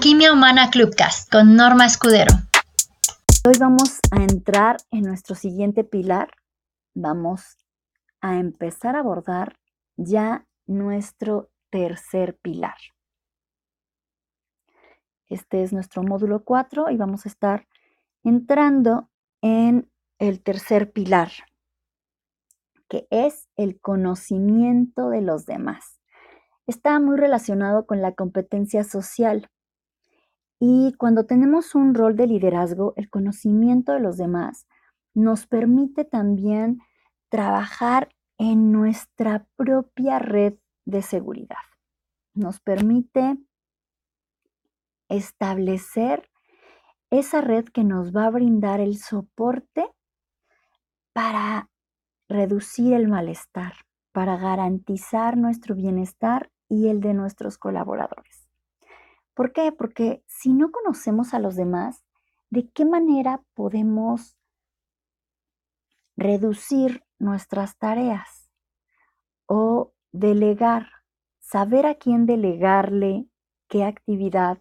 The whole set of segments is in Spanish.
Alquimia Humana Clubcast con Norma Escudero. Hoy vamos a entrar en nuestro siguiente pilar. Vamos a empezar a abordar ya nuestro tercer pilar. Este es nuestro módulo 4 y vamos a estar entrando en el tercer pilar, que es el conocimiento de los demás. Está muy relacionado con la competencia social. Y cuando tenemos un rol de liderazgo, el conocimiento de los demás nos permite también trabajar en nuestra propia red de seguridad. Nos permite establecer esa red que nos va a brindar el soporte para reducir el malestar, para garantizar nuestro bienestar y el de nuestros colaboradores. ¿Por qué? Porque si no conocemos a los demás, ¿de qué manera podemos reducir nuestras tareas o delegar? Saber a quién delegarle qué actividad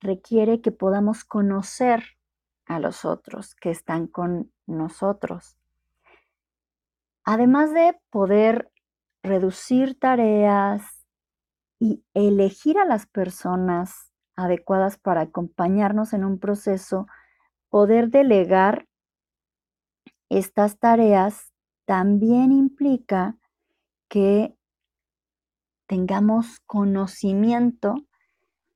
requiere que podamos conocer a los otros que están con nosotros. Además de poder reducir tareas y elegir a las personas adecuadas para acompañarnos en un proceso, poder delegar estas tareas también implica que tengamos conocimiento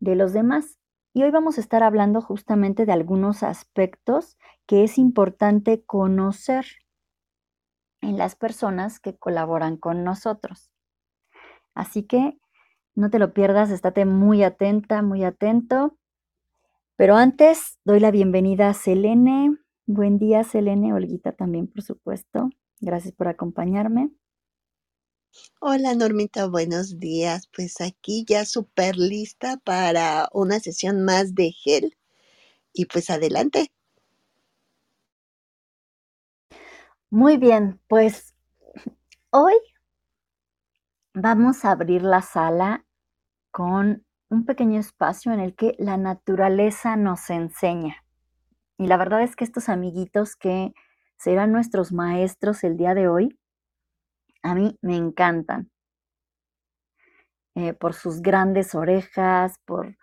de los demás y hoy vamos a estar hablando justamente de algunos aspectos que es importante conocer en las personas que colaboran con nosotros. Así que no te lo pierdas, estate muy atenta, muy atento. Pero antes doy la bienvenida a Selene. Buen día, Selene. Olguita también, por supuesto. Gracias por acompañarme. Hola Normita, buenos días. Pues aquí ya súper lista para una sesión más de gel. Y pues adelante. Muy bien, pues hoy vamos a abrir la sala con un pequeño espacio en el que la naturaleza nos enseña. Y la verdad es que estos amiguitos que serán nuestros maestros el día de hoy, a mí me encantan. Eh, por sus grandes orejas, por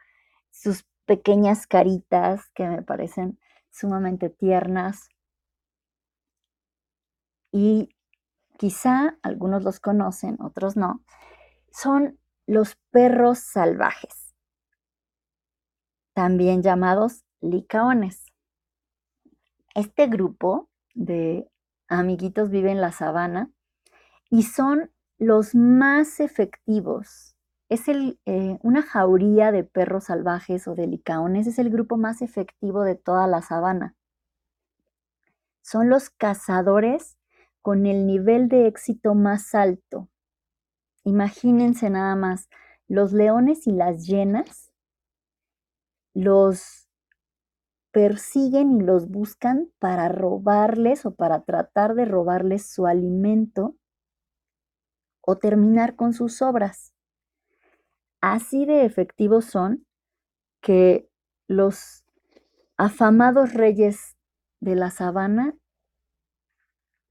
sus pequeñas caritas que me parecen sumamente tiernas. Y quizá algunos los conocen, otros no. Son los perros salvajes, también llamados licaones. Este grupo de amiguitos vive en la sabana y son los más efectivos. Es el, eh, una jauría de perros salvajes o de licaones, es el grupo más efectivo de toda la sabana. Son los cazadores con el nivel de éxito más alto. Imagínense nada más, los leones y las hienas los persiguen y los buscan para robarles o para tratar de robarles su alimento o terminar con sus obras. Así de efectivos son que los afamados reyes de la sabana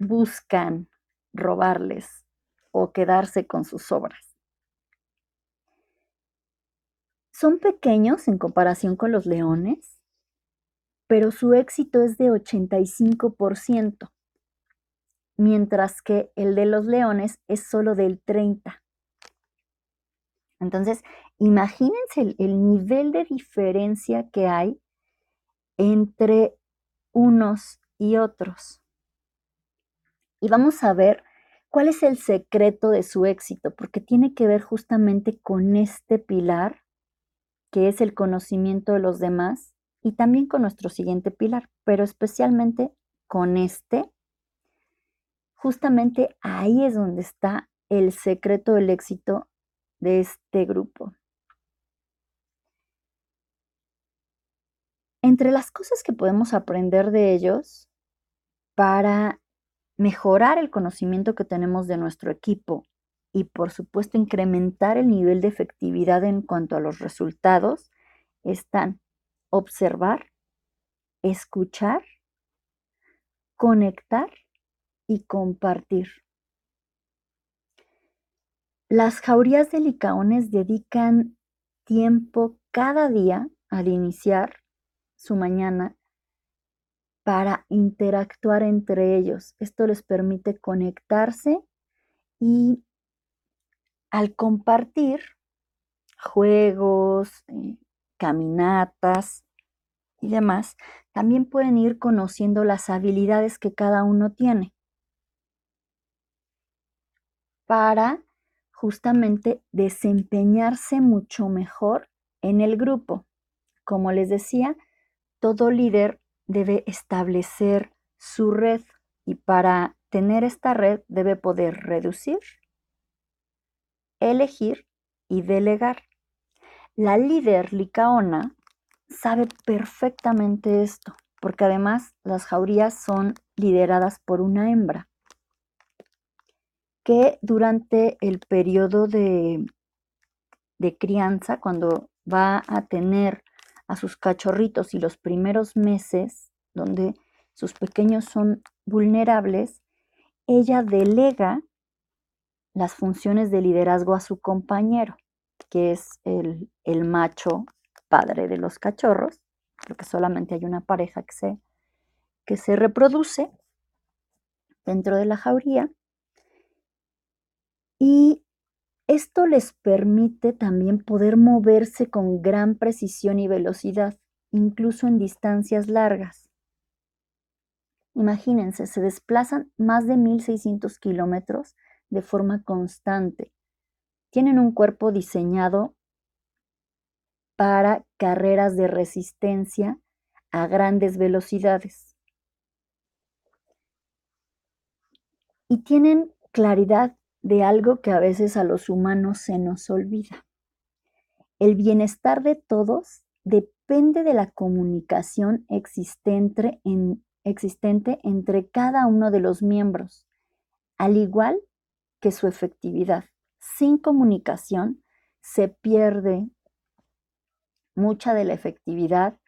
buscan robarles o quedarse con sus obras. Son pequeños en comparación con los leones, pero su éxito es de 85% mientras que el de los leones es solo del 30. Entonces, imagínense el, nivel de diferencia que hay entre unos y otros. Y vamos a ver cuál es el secreto de su éxito, porque tiene que ver justamente con este pilar, que es el conocimiento de los demás, y también con nuestro siguiente pilar, pero especialmente con este, justamente ahí es donde está el secreto del éxito de este grupo. Entre las cosas que podemos aprender de ellos para mejorar el conocimiento que tenemos de nuestro equipo y por supuesto incrementar el nivel de efectividad en cuanto a los resultados, están observar, escuchar, conectar y compartir. Las jaurías de licaones dedican tiempo cada día al iniciar su mañana para interactuar entre ellos. Esto les permite conectarse y al compartir juegos, eh, caminatas y demás, también pueden ir conociendo las habilidades que cada uno tiene para justamente desempeñarse mucho mejor en el grupo. Como les decía, todo líder debe establecer su red y para tener esta red debe poder reducir, elegir y delegar. La líder licaona sabe perfectamente esto, porque además las jaurías son lideradas por una hembra que durante el periodo de, de crianza, cuando va a tener a sus cachorritos y los primeros meses, donde sus pequeños son vulnerables, ella delega las funciones de liderazgo a su compañero, que es el, el macho padre de los cachorros, porque solamente hay una pareja que se, que se reproduce dentro de la jauría. Y esto les permite también poder moverse con gran precisión y velocidad, incluso en distancias largas. Imagínense, se desplazan más de 1.600 kilómetros de forma constante. Tienen un cuerpo diseñado para carreras de resistencia a grandes velocidades. Y tienen claridad de algo que a veces a los humanos se nos olvida. El bienestar de todos depende de la comunicación existente, existente entre cada uno de los miembros, al igual que su efectividad. Sin comunicación se pierde mucha de la efectividad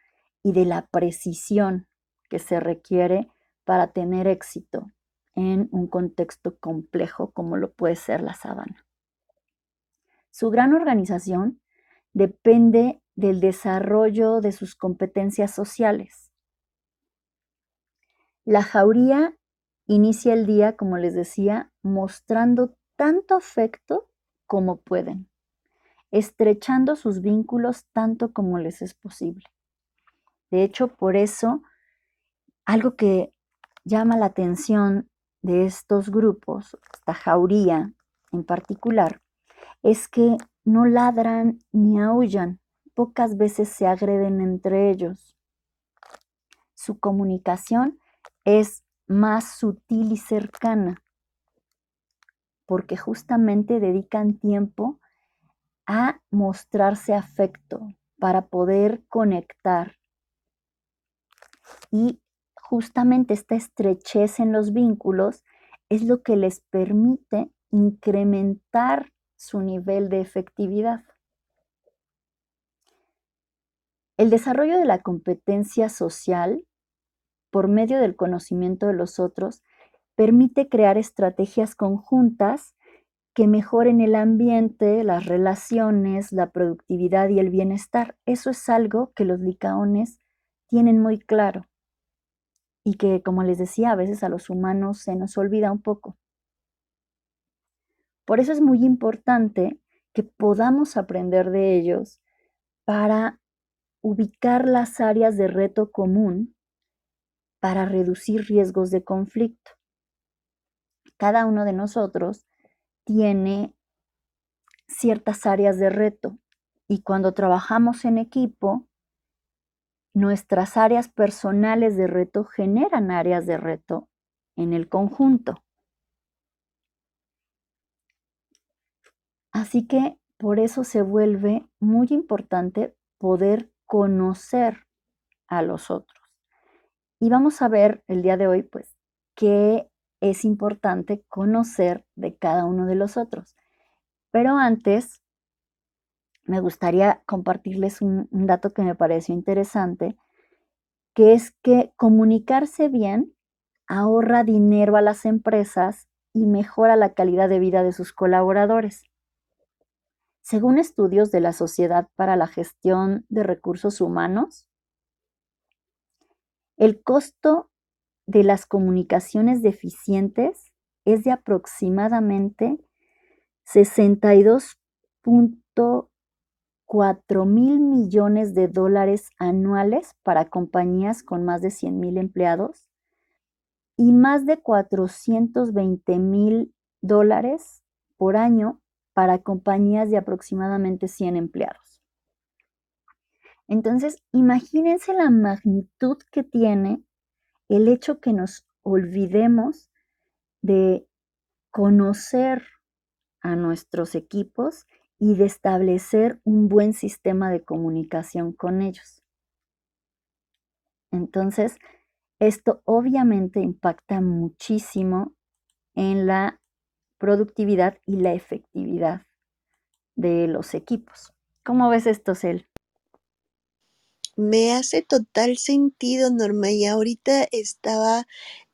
y de la precisión que se requiere para tener éxito en un contexto complejo como lo puede ser la sabana. Su gran organización depende del desarrollo de sus competencias sociales. La jauría inicia el día, como les decía, mostrando tanto afecto como pueden, estrechando sus vínculos tanto como les es posible. De hecho, por eso, algo que llama la atención de estos grupos, esta jauría en particular, es que no ladran ni aullan, pocas veces se agreden entre ellos. Su comunicación es más sutil y cercana, porque justamente dedican tiempo a mostrarse afecto para poder conectar y justamente esta estrechez en los vínculos es lo que les permite incrementar su nivel de efectividad. El desarrollo de la competencia social por medio del conocimiento de los otros permite crear estrategias conjuntas que mejoren el ambiente, las relaciones, la productividad y el bienestar. Eso es algo que los licaones tienen muy claro y que, como les decía, a veces a los humanos se nos olvida un poco. Por eso es muy importante que podamos aprender de ellos para ubicar las áreas de reto común para reducir riesgos de conflicto. Cada uno de nosotros tiene ciertas áreas de reto y cuando trabajamos en equipo nuestras áreas personales de reto generan áreas de reto en el conjunto. Así que por eso se vuelve muy importante poder conocer a los otros. Y vamos a ver el día de hoy, pues, qué es importante conocer de cada uno de los otros. Pero antes, me gustaría compartirles un, dato que me pareció interesante, que es que comunicarse bien ahorra dinero a las empresas y mejora la calidad de vida de sus colaboradores. Según estudios de la Sociedad para la Gestión de Recursos Humanos, el costo de las comunicaciones deficientes es de aproximadamente 62.4 mil millones de dólares anuales para compañías con más de 100 mil empleados y más de 420 mil dólares por año para compañías de aproximadamente 100 empleados. Entonces, imagínense la magnitud que tiene el hecho que nos olvidemos de conocer a nuestros equipos y de establecer un buen sistema de comunicación con ellos. Entonces, esto obviamente impacta muchísimo en la productividad y la efectividad de los equipos. ¿Cómo ves esto, Cel? Me hace total sentido, Norma, y ahorita estaba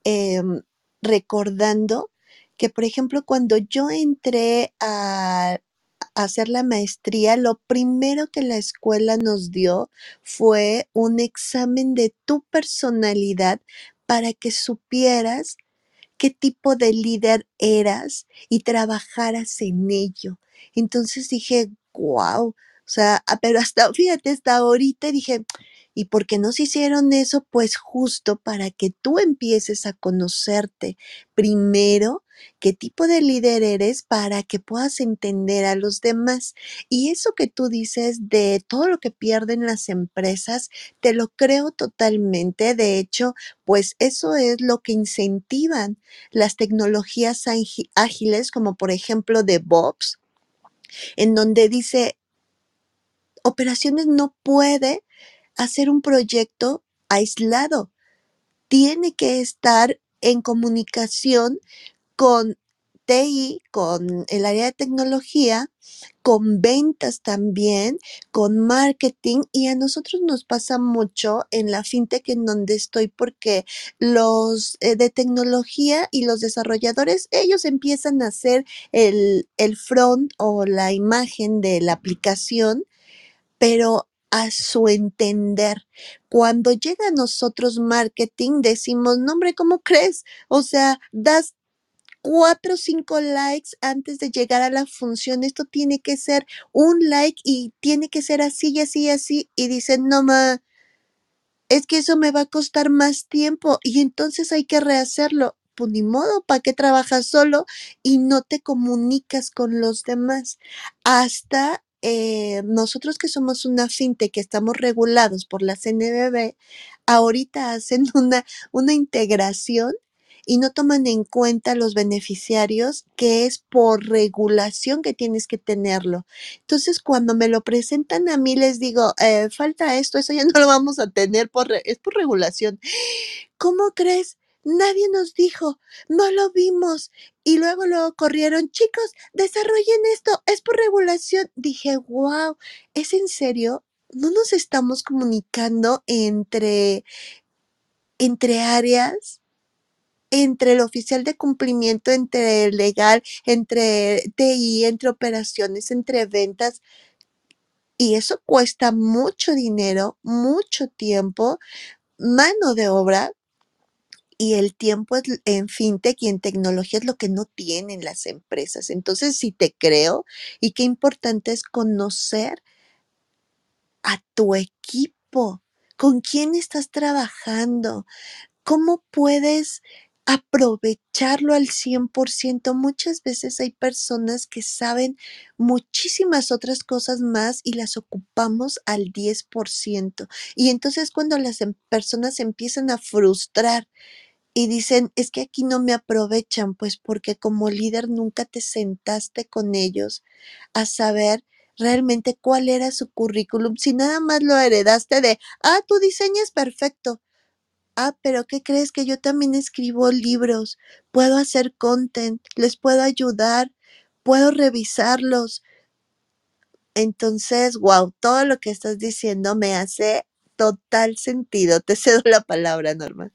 em, recordando que, por ejemplo, cuando yo entré a, a hacer la maestría, lo primero que la escuela nos dio fue un examen de tu personalidad para que supieras qué tipo de líder eras y trabajaras en ello. Entonces dije, wow, o sea, ah, pero hasta, fíjate, hasta ahorita dije, ¿y por qué nos hicieron eso? Pues justo para que tú empieces a conocerte primero qué tipo de líder eres para que puedas entender a los demás. Y eso que tú dices de todo lo que pierden las empresas, te lo creo totalmente. De hecho, pues eso es lo que incentivan las tecnologías ági- ágiles, como por ejemplo DevOps, en donde dice, operaciones no puede hacer un proyecto aislado, tiene que estar en comunicación con TI, con el área de tecnología, con ventas también, con marketing y a nosotros nos pasa mucho en la fintech en donde estoy porque los eh, de tecnología y los desarrolladores, ellos empiezan a hacer el, el front o la imagen de la aplicación pero a su entender. Cuando llega a nosotros marketing, decimos, no, hombre, ¿cómo crees? O sea, das cuatro o cinco likes antes de llegar a la función. Esto tiene que ser un like y tiene que ser así y así y así. Y dicen, no, ma, es que eso me va a costar más tiempo y entonces hay que rehacerlo. Pues ni modo, ¿para qué trabajas solo y no te comunicas con los demás? Hasta eh, nosotros que somos una fintech que estamos regulados por la CNBB, ahorita hacen una, una integración y no toman en cuenta los beneficiarios, que es por regulación que tienes que tenerlo. Entonces, cuando me lo presentan a mí, les digo, eh, falta esto, eso ya no lo vamos a tener, por es por regulación. ¿Cómo crees? Nadie nos dijo, no lo vimos. Y luego lo corrieron, chicos, desarrollen esto, es por regulación. Dije, wow, ¿es en serio? ¿No nos estamos comunicando entre, entre áreas? entre el oficial de cumplimiento, entre el legal, entre TI, entre operaciones, entre ventas. Y eso cuesta mucho dinero, mucho tiempo, mano de obra. Y el tiempo es, en fintech y en tecnología es lo que no tienen las empresas. Entonces, sí te creo. Y qué importante es conocer a tu equipo, con quién estás trabajando, ¿Cómo puedes aprovecharlo al 100%? Muchas veces hay personas que saben muchísimas otras cosas más y las ocupamos al 10%. Y entonces cuando las em- personas empiezan a frustrar y dicen, es que aquí no me aprovechan, pues porque como líder nunca te sentaste con ellos a saber realmente cuál era su currículum, si nada más lo heredaste de, ah, tu diseño es perfecto Ah, pero ¿qué crees? Que yo también escribo libros, puedo hacer content, les puedo ayudar, puedo revisarlos. Entonces, wow, todo lo que estás diciendo me hace total sentido. Te cedo la palabra, Norma.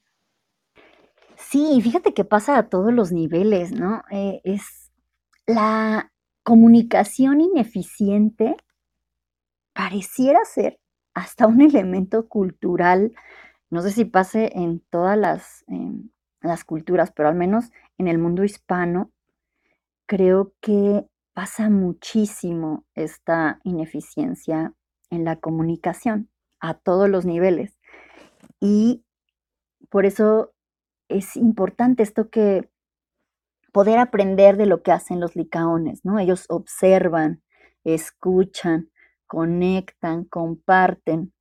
Sí, fíjate que pasa a todos los niveles, ¿no? Eh, es la comunicación ineficiente pareciera ser hasta un elemento cultural, no sé si pase en todas las, em, las culturas, pero al menos en el mundo hispano, creo que pasa muchísimo esta ineficiencia en la comunicación a todos los niveles. Y por eso es importante esto que poder aprender de lo que hacen los licaones, ¿no? Ellos observan, escuchan, conectan, comparten.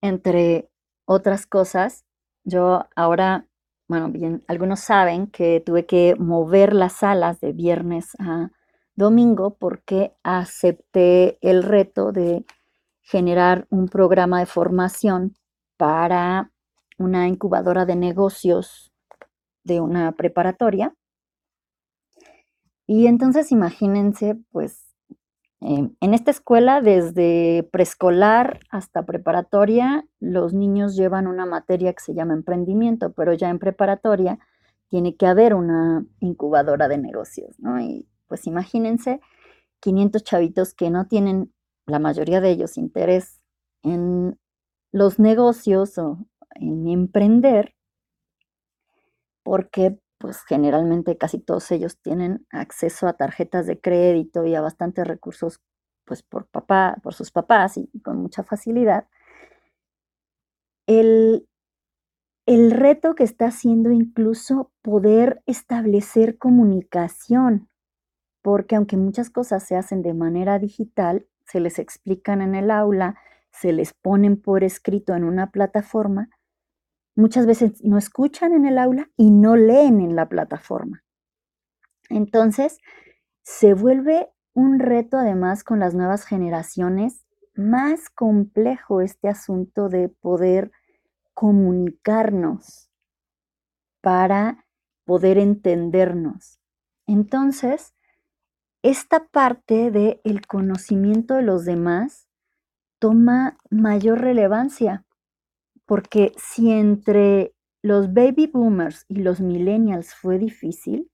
Entre otras cosas, yo ahora, bueno, bien, algunos saben que tuve que mover las salas de viernes a domingo porque acepté el reto de generar un programa de formación para una incubadora de negocios de una preparatoria. Y entonces imagínense, pues, em, en esta escuela, desde preescolar hasta preparatoria, los niños llevan una materia que se llama emprendimiento, pero ya en preparatoria tiene que haber una incubadora de negocios, ¿no? Y pues imagínense 500 chavitos que no tienen, la mayoría de ellos, interés en los negocios o en emprender, porque pues generalmente casi todos ellos tienen acceso a tarjetas de crédito y a bastantes recursos pues por papá, por sus papás y, con mucha facilidad. El, el reto que está haciendo incluso poder establecer comunicación, porque aunque muchas cosas se hacen de manera digital, se les explican en el aula, se les ponen por escrito en una plataforma, muchas veces no escuchan en el aula y no leen en la plataforma. Entonces, se vuelve un reto además con las nuevas generaciones, más complejo este asunto de poder comunicarnos para poder entendernos. Entonces, esta parte del el conocimiento de los demás toma mayor relevancia porque si entre los baby boomers y los millennials fue difícil,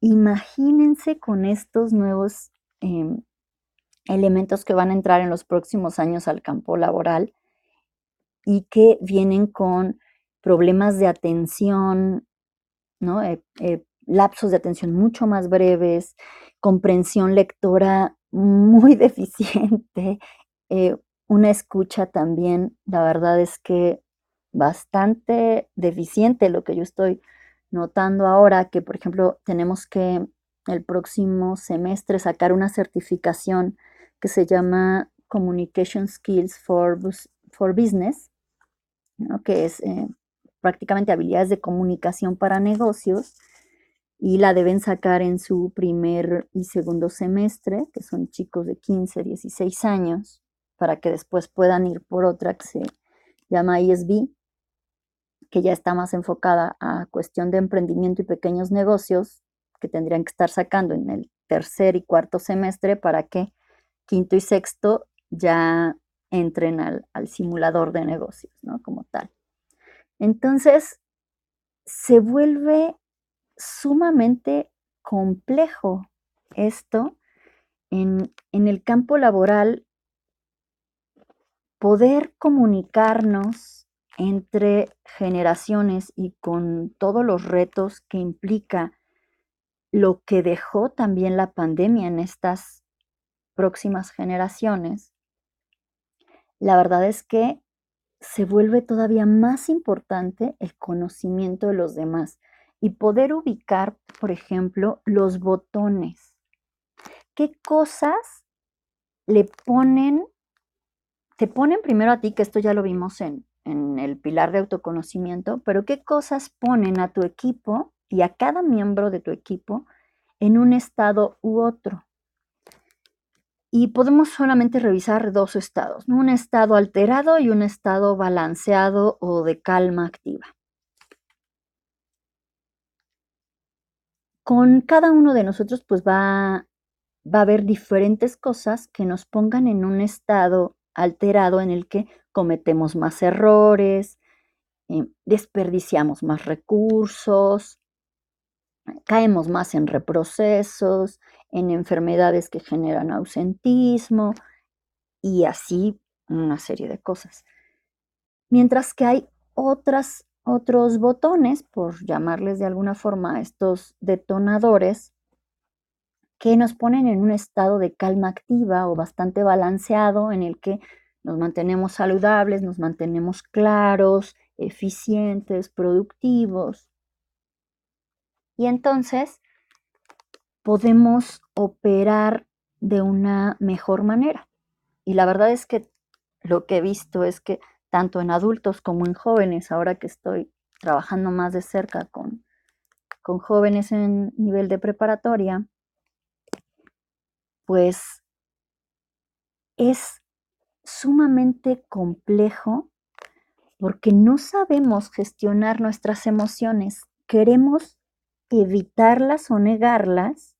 imagínense con estos nuevos em, elementos que van a entrar en los próximos años al campo laboral y que vienen con problemas de atención, ¿no? Eh, eh, lapsos de atención mucho más breves, comprensión lectora muy deficiente, eh, una escucha también, la verdad es que bastante deficiente lo que yo estoy notando ahora, que por ejemplo tenemos que el próximo semestre sacar una certificación que se llama Communication Skills for, for Business, que es eh, prácticamente habilidades de comunicación para negocios, y la deben sacar en su primer y segundo semestre, que son chicos de 15, 16 años, para que después puedan ir por otra que se llama ISB, que ya está más enfocada a cuestión de emprendimiento y pequeños negocios, que tendrían que estar sacando en el tercer y cuarto semestre para que quinto y sexto ya entren al, simulador de negocios, ¿no? Como tal. Entonces, se vuelve sumamente complejo esto en, en el campo laboral, poder comunicarnos entre generaciones y con todos los retos que implica lo que dejó también la pandemia en estas próximas generaciones, la verdad es que se vuelve todavía más importante el conocimiento de los demás y poder ubicar, por ejemplo, los botones. ¿Qué cosas le ponen, te ponen primero a ti, que esto ya lo vimos en, en el pilar de autoconocimiento, pero qué cosas ponen a tu equipo y a cada miembro de tu equipo en un estado u otro. Y podemos solamente revisar dos estados, un estado alterado y un estado balanceado o de calma activa. Con cada uno de nosotros pues va va a haber diferentes cosas que nos pongan en un estado alterado en el que cometemos más errores, eh, desperdiciamos más recursos, caemos más en reprocesos, en enfermedades que generan ausentismo y así una serie de cosas. Mientras que hay otros botones, por llamarles de alguna forma estos detonadores, que nos ponen en un estado de calma activa o bastante balanceado en el que nos mantenemos saludables, nos mantenemos claros, eficientes, productivos. Y entonces podemos operar de una mejor manera. Y la verdad es que lo que he visto es que tanto en adultos como en jóvenes, ahora que estoy trabajando más de cerca con, con jóvenes en nivel de preparatoria, pues es sumamente complejo porque no sabemos gestionar nuestras emociones. Queremos evitarlas o negarlas.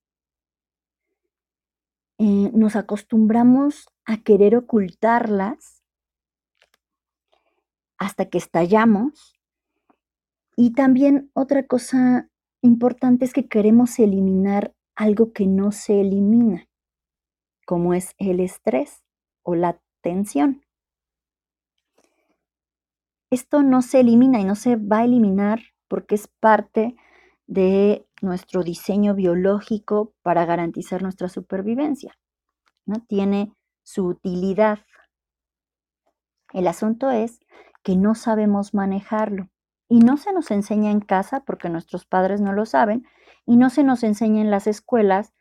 Eh, nos acostumbramos a querer ocultarlas hasta que estallamos. Y también otra cosa importante es que queremos eliminar algo que no se elimina como es el estrés o la tensión. Esto no se elimina y no se va a eliminar porque es parte de nuestro diseño biológico para garantizar nuestra supervivencia. ¿no? Tiene su utilidad. El asunto es que no sabemos manejarlo y no se nos enseña en casa porque nuestros padres no lo saben y no se nos enseña en las escuelas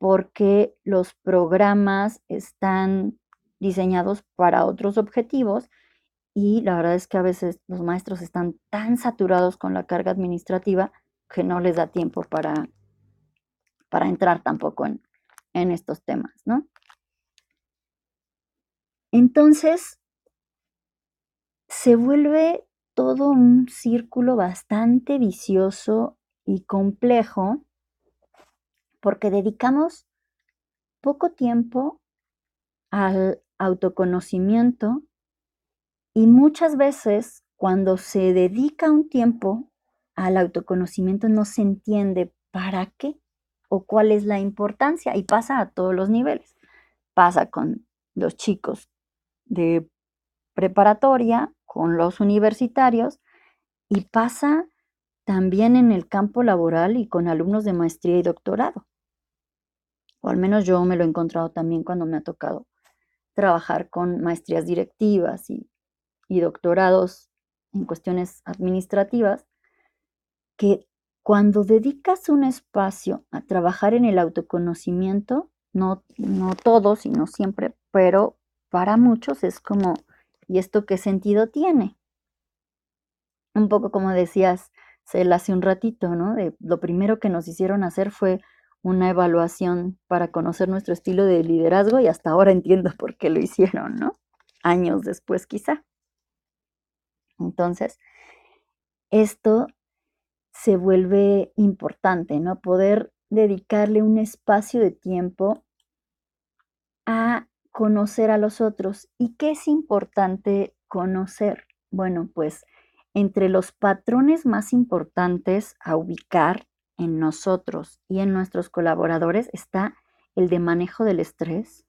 porque los programas están diseñados para otros objetivos y la verdad es que a veces los maestros están tan saturados con la carga administrativa que no les da tiempo para, para entrar tampoco en, en estos temas, ¿no? Entonces, se vuelve todo un círculo bastante vicioso y complejo porque dedicamos poco tiempo al autoconocimiento y muchas veces cuando se dedica un tiempo al autoconocimiento no se entiende para qué o cuál es la importancia y pasa a todos los niveles. Pasa con los chicos de preparatoria, con los universitarios y pasa también en el campo laboral y con alumnos de maestría y doctorado o al menos yo me lo he encontrado también cuando me ha tocado trabajar con maestrías directivas y, doctorados en cuestiones administrativas, que cuando dedicas un espacio a trabajar en el autoconocimiento, no, no todos y no siempre, pero para muchos es como, ¿y esto qué sentido tiene? Un poco como decías, Cel, hace un ratito, ¿no? De, lo primero que nos hicieron hacer fue una evaluación para conocer nuestro estilo de liderazgo y hasta ahora entiendo por qué lo hicieron, ¿no? Años después quizá. Entonces, esto se vuelve importante, ¿no? Poder dedicarle un espacio de tiempo a conocer a los otros. ¿Y qué es importante conocer? Bueno, pues entre los patrones más importantes a ubicar en nosotros y en nuestros colaboradores está el de manejo del estrés,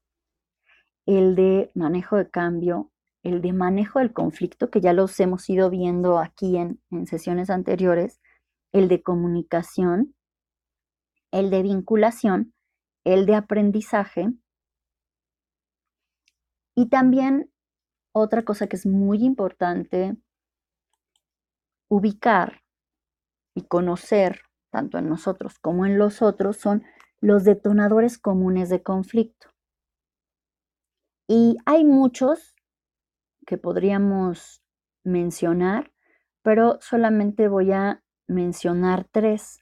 el de manejo de cambio, el de manejo del conflicto, que ya los hemos ido viendo aquí en, sesiones anteriores, el de comunicación, el de vinculación, el de aprendizaje. Y también otra cosa que es muy importante, ubicar y conocer tanto en nosotros como en los otros, son los detonadores comunes de conflicto. Y hay muchos que podríamos mencionar, pero solamente voy a mencionar tres.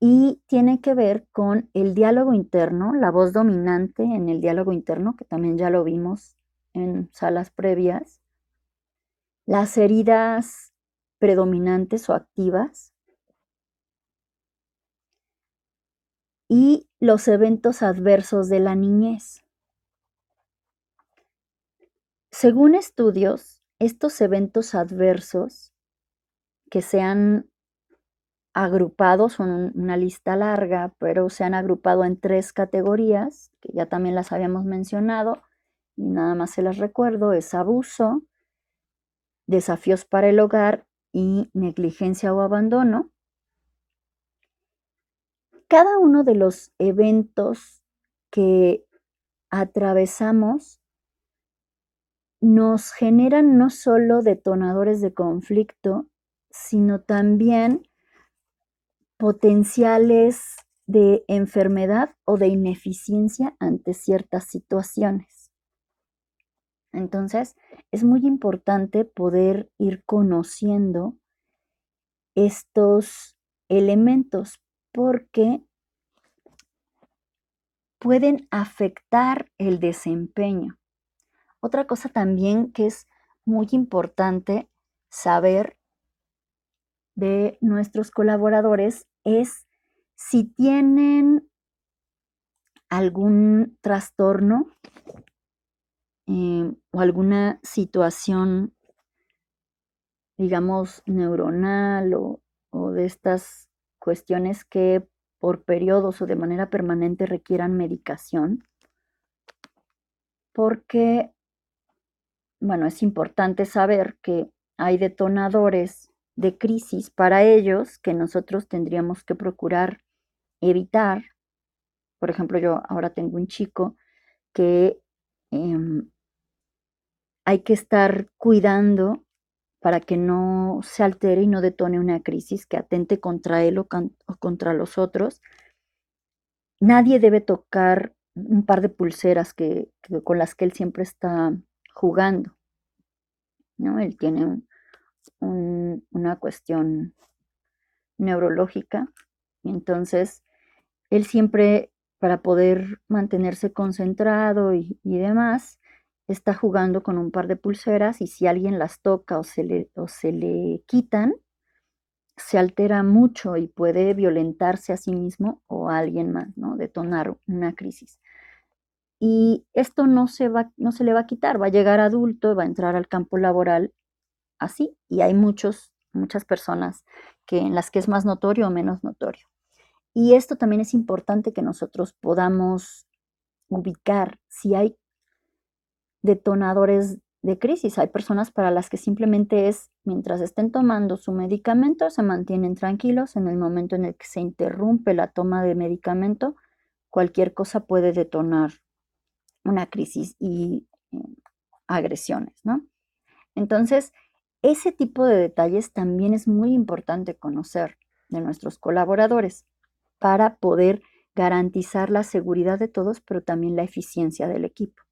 Y tiene que ver con el diálogo interno, la voz dominante en el diálogo interno, que también ya lo vimos en salas previas, las heridas predominantes o activas, y los eventos adversos de la niñez. Según estudios, estos eventos adversos que se han agrupado, son una lista larga, pero se han agrupado en tres categorías, que ya también las habíamos mencionado, y nada más se las recuerdo, es abuso, desafíos para el hogar y negligencia o abandono. Cada uno de los eventos que atravesamos nos generan no solo detonadores de conflicto, sino también potenciales de enfermedad o de ineficiencia ante ciertas situaciones. Entonces, es muy importante poder ir conociendo estos elementos porque pueden afectar el desempeño. Otra cosa también que es muy importante saber de nuestros colaboradores es si tienen algún trastorno eh, o alguna situación, digamos, neuronal o, o de estas cuestiones que por periodos o de manera permanente requieran medicación, porque, bueno, es importante saber que hay detonadores de crisis para ellos que nosotros tendríamos que procurar evitar. Por ejemplo, yo ahora tengo un chico que em, hay que estar cuidando para que no se altere y no detone una crisis que atente contra él o, contra los otros. Nadie debe tocar un par de pulseras que, con las que él siempre está jugando. ¿no? Él tiene un, una cuestión neurológica. Entonces, él siempre, para poder mantenerse concentrado y, demás, está jugando con un par de pulseras y si alguien las toca o se le, o se le quitan, se altera mucho y puede violentarse a sí mismo o a alguien más, ¿no? Detonar una crisis. Y esto no se, va, no se le va a quitar, va a llegar adulto, va a entrar al campo laboral así y hay muchos, muchas personas que en las que es más notorio o menos notorio. Y esto también es importante que nosotros podamos ubicar si hay detonadores de crisis. Hay personas para las que simplemente es, mientras estén tomando su medicamento, se mantienen tranquilos. En el momento en el que se interrumpe la toma de medicamento, cualquier cosa puede detonar una crisis y eh, agresiones, ¿no? Entonces, ese tipo de detalles también es muy importante conocer de nuestros colaboradores para poder garantizar la seguridad de todos, pero también la eficiencia del equipo.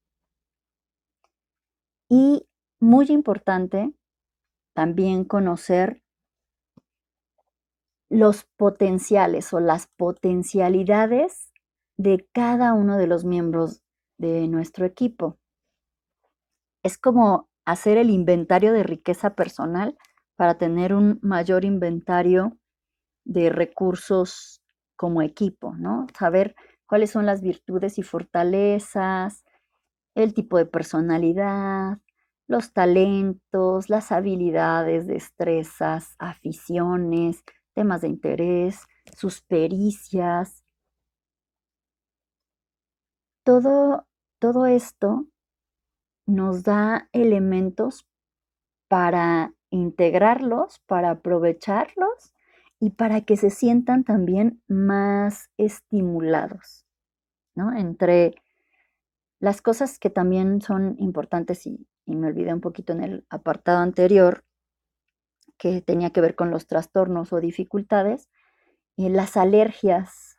Y muy importante también conocer los potenciales o las potencialidades de cada uno de los miembros de nuestro equipo. Es como hacer el inventario de riqueza personal para tener un mayor inventario de recursos como equipo, ¿no? Saber cuáles son las virtudes y fortalezas, el tipo de personalidad, los talentos, las habilidades, destrezas, aficiones, temas de interés, sus pericias. Todo, todo esto nos da elementos para integrarlos, para aprovecharlos y para que se sientan también más estimulados, ¿no? Entre las cosas que también son importantes, y, me olvidé un poquito en el apartado anterior, que tenía que ver con los trastornos o dificultades, y las alergias,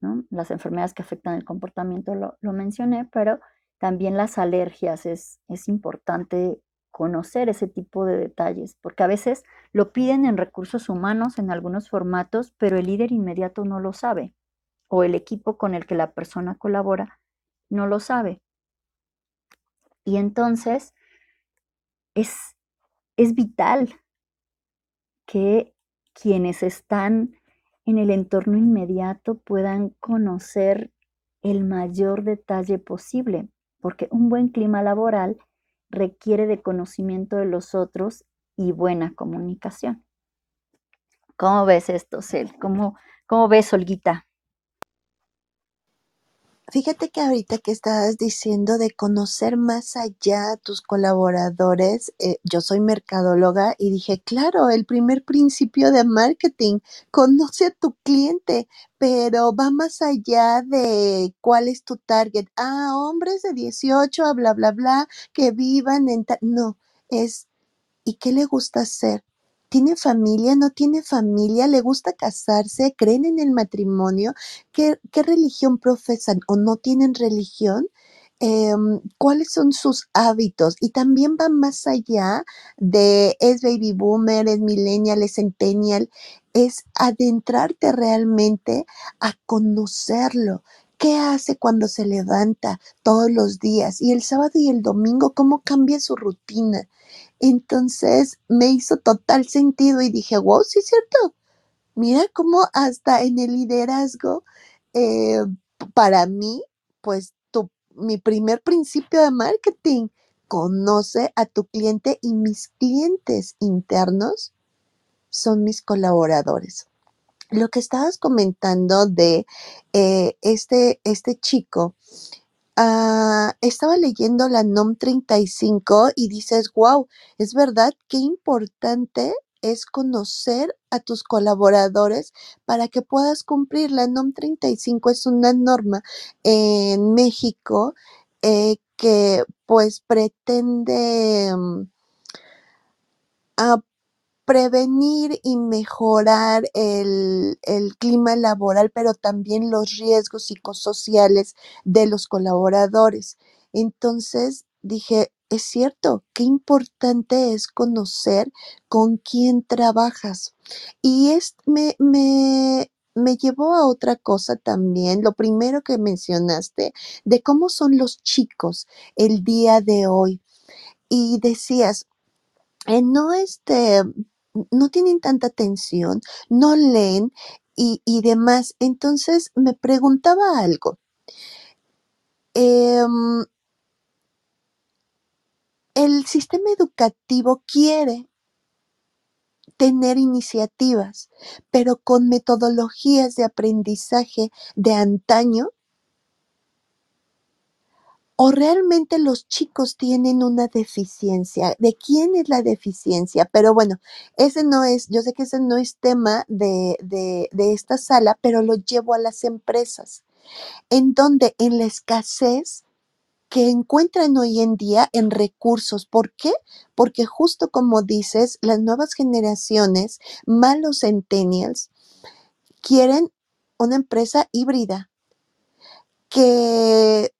¿no? las enfermedades que afectan el comportamiento, lo, lo mencioné, pero también las alergias, es, es importante conocer ese tipo de detalles, porque a veces lo piden en recursos humanos en algunos formatos, pero el líder inmediato no lo sabe, o el equipo con el que la persona colabora no lo sabe. Y entonces es, es vital que quienes están en el entorno inmediato puedan conocer el mayor detalle posible, porque un buen clima laboral requiere de conocimiento de los otros y buena comunicación. ¿Cómo ves esto, Cel? ¿Cómo, cómo ves, Olguita? Fíjate que ahorita que estabas diciendo de conocer más allá a tus colaboradores, eh, yo soy mercadóloga y dije, claro, el primer principio de marketing, conoce a tu cliente, pero va más allá de cuál es tu target. Ah, hombres de 18, bla, bla, bla, que vivan en... No, es, ¿y qué le gusta hacer? ¿Tiene familia? ¿No tiene familia? ¿Le gusta casarse? ¿Creen en el matrimonio? ¿Qué, religión profesan o no tienen religión? Em, ¿Cuáles son sus hábitos? Y también va más allá de es baby boomer, es millennial, es centennial, es adentrarte realmente a conocerlo. ¿Qué hace cuando se levanta todos los días? Y el sábado y el domingo, ¿cómo cambia su rutina? Entonces me hizo total sentido y dije, wow, sí es cierto. Mira cómo hasta en el liderazgo, eh, para mí, pues tu, mi primer principio de marketing, conoce a tu cliente y mis clientes internos son mis colaboradores. Lo que estabas comentando de eh, este, este chico, Ah, estaba leyendo la NOM 35 y dices, wow, es verdad, qué importante es conocer a tus colaboradores para que puedas cumplir. La NOM 35 es una norma en México eh, que pues pretende mm, prevenir y mejorar el, clima laboral, pero también los riesgos psicosociales de los colaboradores. Entonces dije, es cierto, qué importante es conocer con quién trabajas. Y es, me, me, me llevó a otra cosa también, lo primero que mencionaste, de cómo son los chicos el día de hoy. Y decías, no este, no tienen tanta atención, no leen y, demás. Entonces me preguntaba algo. Em, el sistema educativo quiere tener iniciativas, pero con metodologías de aprendizaje de antaño o realmente los chicos tienen una deficiencia. ¿De quién es la deficiencia? Pero bueno, ese no es, yo sé que ese no es tema de, de esta sala, pero lo llevo a las empresas, en donde en la escasez que encuentran hoy en día en recursos. ¿Por qué? Porque justo como dices, las nuevas generaciones, malos centennials, quieren una empresa híbrida que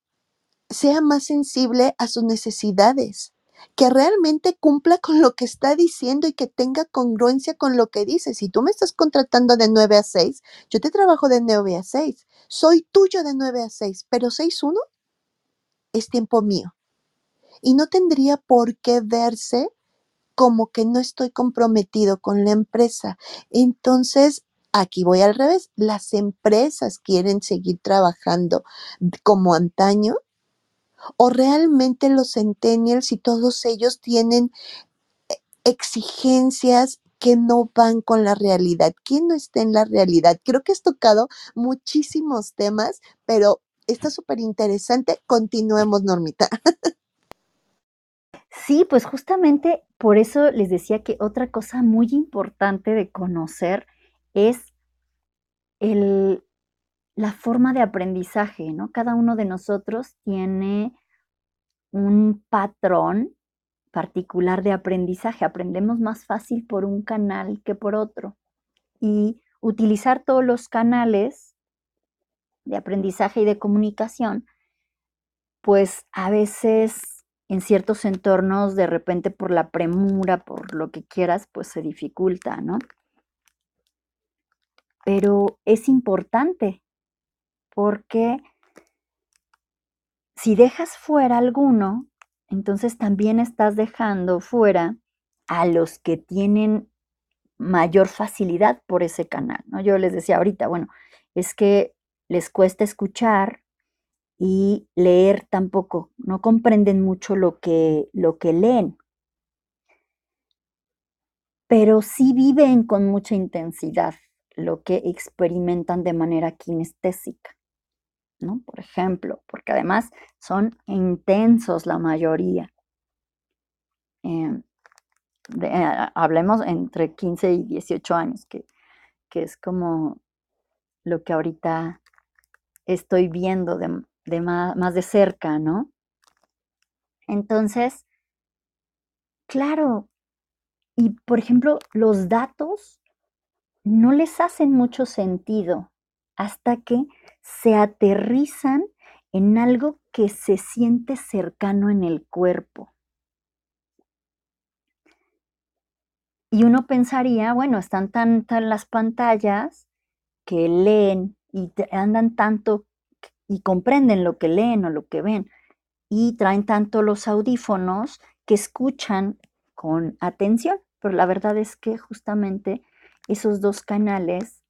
sea más sensible a sus necesidades, que realmente cumpla con lo que está diciendo y que tenga congruencia con lo que dice. Si tú me estás contratando de 9 a 6, yo te trabajo de 9 a 6. Soy tuyo de 9 a 6, pero 6-1 es tiempo mío. Y no tendría por qué verse como que no estoy comprometido con la empresa. Entonces, aquí voy al revés. Las empresas quieren seguir trabajando como antaño o realmente los centennials y todos ellos tienen exigencias que no van con la realidad. ¿Quién no está en la realidad? Creo que has tocado muchísimos temas, pero está súper interesante. Continuemos, Normita. Sí, pues justamente por eso les decía que otra cosa muy importante de conocer es el, la forma de aprendizaje, ¿no? Cada uno de nosotros tiene un patrón particular de aprendizaje. Aprendemos más fácil por un canal que por otro. Y utilizar todos los canales de aprendizaje y de comunicación, pues a veces en ciertos entornos, de repente por la premura, por lo que quieras, pues se dificulta, ¿no? Pero es importante porque si dejas fuera alguno, entonces también estás dejando fuera a los que tienen mayor facilidad por ese canal, ¿no? Yo les decía ahorita, bueno, es que les cuesta escuchar y leer tampoco, no comprenden mucho lo que, lo que leen, pero sí viven con mucha intensidad lo que experimentan de manera kinestésica, ¿no? Por ejemplo, porque además son intensos la mayoría. Em, hablemos entre 15 y 18 años, que, es como lo que ahorita estoy viendo de, más, más de cerca, ¿no? Entonces, claro, y por ejemplo, los datos no les hacen mucho sentido hasta que se aterrizan en algo que se siente cercano en el cuerpo. Y uno pensaría, bueno, están tan, las pantallas que leen y andan tanto y comprenden lo que leen o lo que ven y traen tanto los audífonos que escuchan con atención. Pero la verdad es que justamente esos dos canales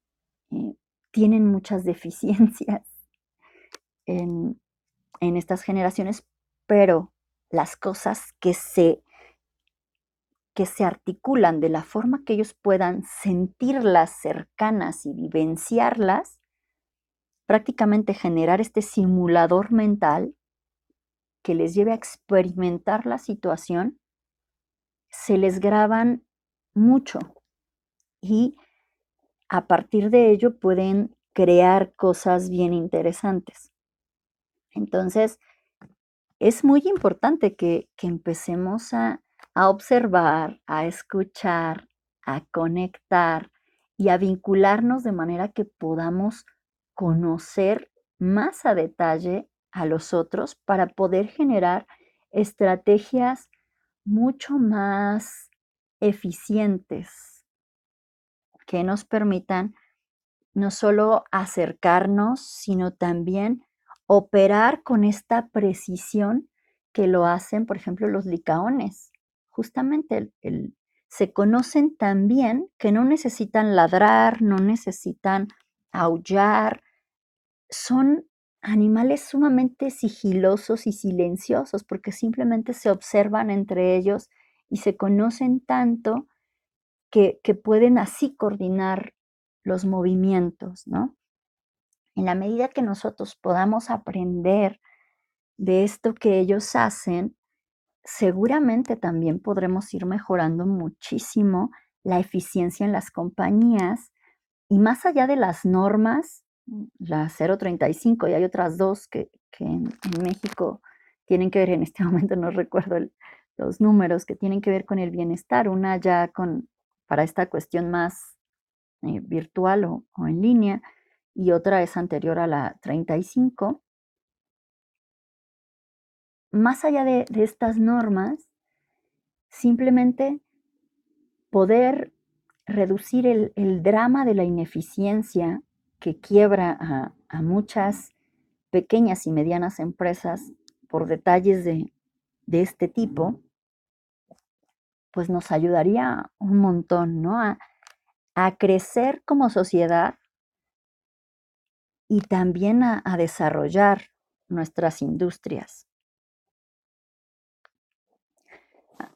eh, tienen muchas deficiencias en, estas generaciones, pero las cosas que se que se articulan de la forma que ellos puedan sentirlas cercanas y vivenciarlas, prácticamente generar este simulador mental que les lleve a experimentar la situación, se les graban mucho. Y a partir de ello pueden crear cosas bien interesantes. Entonces, es muy importante que, que empecemos a, a observar, a escuchar, a conectar y a vincularnos de manera que podamos conocer más a detalle a los otros para poder generar estrategias mucho más eficientes que nos permitan no solo acercarnos, sino también operar con esta precisión que lo hacen, por ejemplo, los licaones. Justamente se conocen tan bien que no necesitan ladrar, no necesitan aullar, son animales sumamente sigilosos y silenciosos porque simplemente se observan entre ellos y se conocen tanto que, que pueden así coordinar los movimientos, ¿no? En la medida que nosotros podamos aprender de esto que ellos hacen, seguramente también podremos ir mejorando muchísimo la eficiencia en las compañías y más allá de las normas, la 035 y hay otras dos que, en, México tienen que ver, en este momento no recuerdo los números, que tienen que ver con el bienestar, una ya con, para esta cuestión más eh, virtual o, o en línea y otra es anterior a la 35 más allá de, estas normas, simplemente poder reducir el, drama de la ineficiencia que quiebra a, a, muchas pequeñas y medianas empresas por detalles de, de, este tipo, pues nos ayudaría un montón, ¿no? A, a crecer como sociedad y también a, a desarrollar nuestras industrias.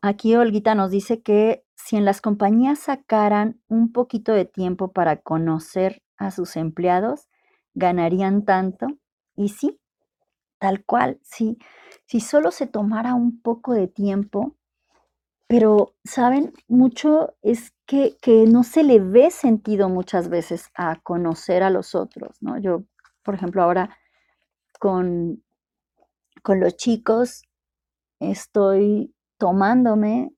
Aquí Olguita nos dice que si en las compañías sacaran un poquito de tiempo para conocer a sus empleados, ganarían tanto. Y sí, tal cual, sí. Si solo se tomara un poco de tiempo, pero, ¿saben? Mucho es que, que no se le ve sentido muchas veces a conocer a los otros, ¿no? Yo, por ejemplo, ahora con, con los chicos estoy tomándome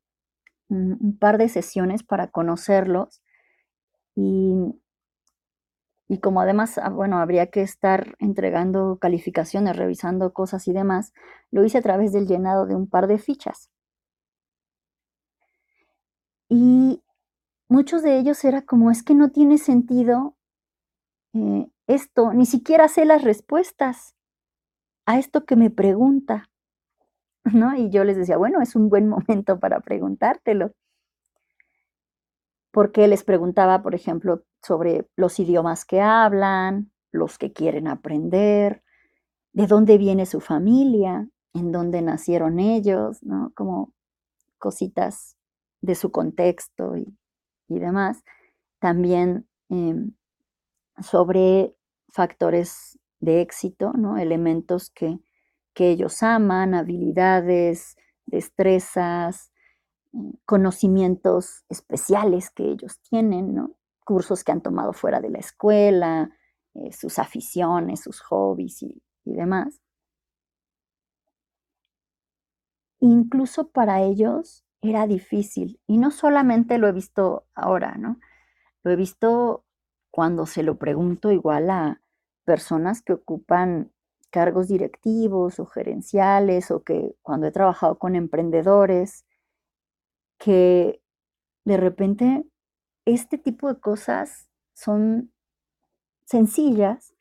un, par de sesiones para conocerlos y, y como además, ah, bueno, habría que estar entregando calificaciones, revisando cosas y demás, lo hice a través del llenado de un par de fichas. Y muchos de ellos era como, es que no tiene sentido eh, esto, ni siquiera sé las respuestas a esto que me pregunta. ¿no? Y yo les decía, bueno, es un buen momento para preguntártelo. porque les preguntaba, por ejemplo, sobre los idiomas que hablan, los que quieren aprender, de dónde viene su familia, en dónde nacieron ellos, ¿no? Como cositas de su contexto y, demás. También em, sobre factores de éxito, ¿no? Elementos que, que ellos aman, habilidades, destrezas, mm, conocimientos especiales que ellos tienen, ¿no? cursos que han tomado fuera de la escuela, eh, sus aficiones, sus hobbies y, y demás. Incluso para ellos era difícil, y no solamente lo he visto ahora, ¿no? Lo he visto cuando se lo pregunto igual a personas que ocupan cargos directivos o gerenciales o que cuando he trabajado con emprendedores, que de repente este tipo de cosas son sencillas,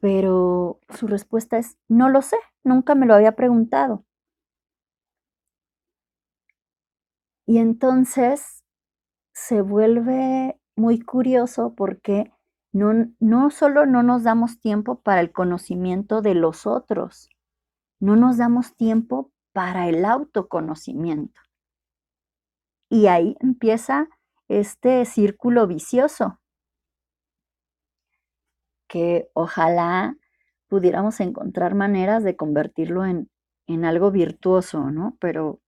pero su respuesta es, no lo sé, nunca me lo había preguntado. Y entonces se vuelve muy curioso porque no, no solo no nos damos tiempo para el conocimiento de los otros, no nos damos tiempo para el autoconocimiento. Y ahí empieza este círculo vicioso que ojalá pudiéramos encontrar maneras de convertirlo en, en algo virtuoso, ¿no? Pero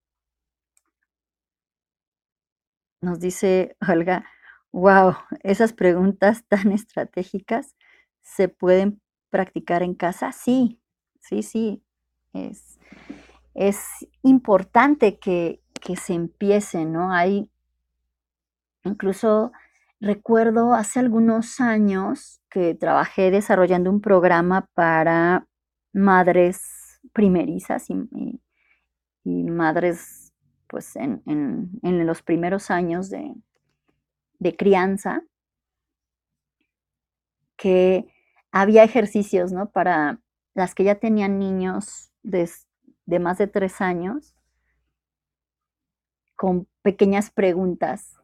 nos dice Olga, wow, esas preguntas tan estratégicas se pueden practicar en casa. Sí, sí, sí. Es, es importante que, que se empiece, ¿no? Hay incluso recuerdo hace algunos años que trabajé desarrollando un programa para madres primerizas y, y madres pues en, los primeros años de, crianza, que había ejercicios, ¿no? Para las que ya tenían niños de, más de tres años, con pequeñas preguntas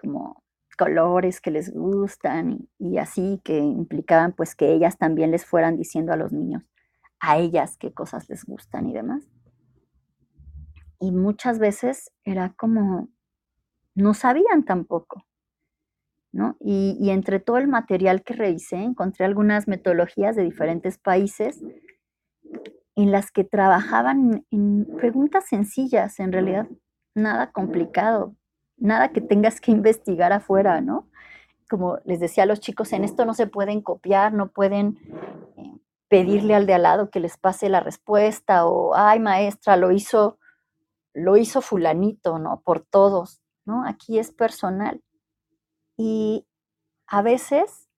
como colores que les gustan y, y, así que implicaban pues que ellas también les fueran diciendo a los niños a ellas qué cosas les gustan y demás y muchas veces era como, no sabían tampoco, ¿no? Y, entre todo el material que revisé, encontré algunas metodologías de diferentes países en las que trabajaban en preguntas sencillas, en realidad nada complicado, nada que tengas que investigar afuera, ¿no? Como les decía a los chicos, en esto no se pueden copiar, no pueden eh, pedirle al de al lado que les pase la respuesta o, ay maestra, lo hizo lo hizo fulanito, ¿no? Por todos, ¿no? Aquí es personal. Y a veces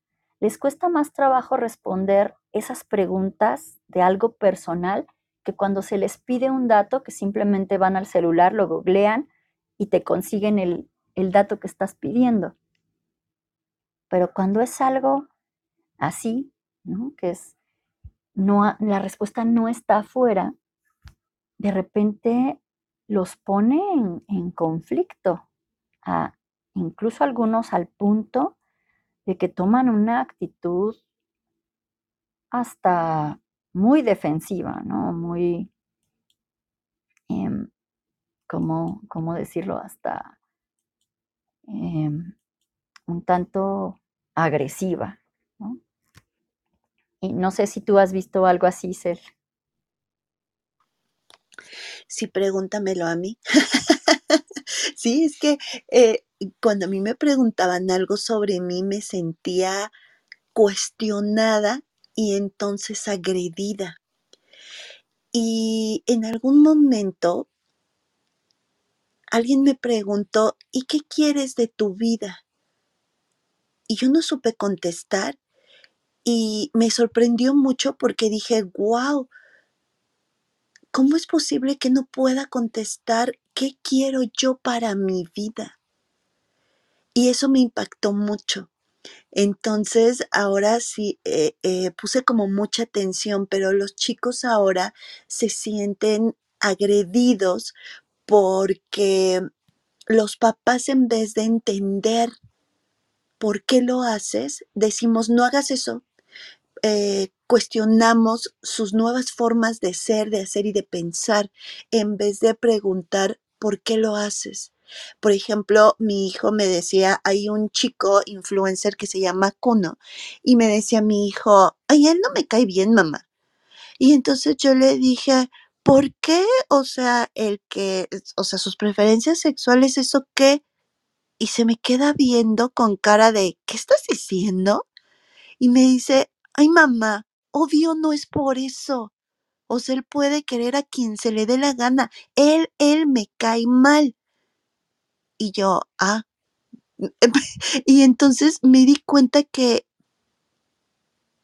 les cuesta más trabajo responder esas preguntas de algo personal que cuando se les pide un dato que simplemente van al celular, lo googlean y te consiguen el, dato que estás pidiendo. Pero cuando es algo así, ¿no? Que es, no, la respuesta no está afuera, de repente los pone en, conflicto, incluso algunos al punto de que toman una actitud hasta muy defensiva, ¿no? Muy, em, ¿cómo, decirlo? Hasta em, un tanto agresiva, ¿no? Y no sé si tú has visto algo así, Cel. Sí, pregúntamelo a mí. Sí, es que eh, cuando a mí me preguntaban algo sobre mí me sentía cuestionada y entonces agredida. Y en algún momento alguien me preguntó, ¿y qué quieres de tu vida? Y yo no supe contestar y me sorprendió mucho porque dije, wow, ¿cómo es posible que no pueda contestar qué quiero yo para mi vida? Y eso me impactó mucho. Entonces, ahora sí eh, eh, puse como mucha atención, pero los chicos ahora se sienten agredidos porque los papás en vez de entender por qué lo haces, decimos, no hagas eso. Eh, cuestionamos sus nuevas formas de ser, de hacer y de pensar, en vez de preguntar por qué lo haces. Por ejemplo, mi hijo me decía, hay un chico influencer que se llama Kuno, y me decía mi hijo, ay, él no me cae bien, mamá. Y entonces yo le dije, ¿por qué? O sea, el que, o sea, sus preferencias sexuales, ¿eso qué? Y se me queda viendo con cara de, ¿qué estás diciendo? Y me dice, ay mamá, obvio no es por eso. O sea, él puede querer a quien se le dé la gana. Él, él me cae mal. Y yo, ah. Y entonces me di cuenta que,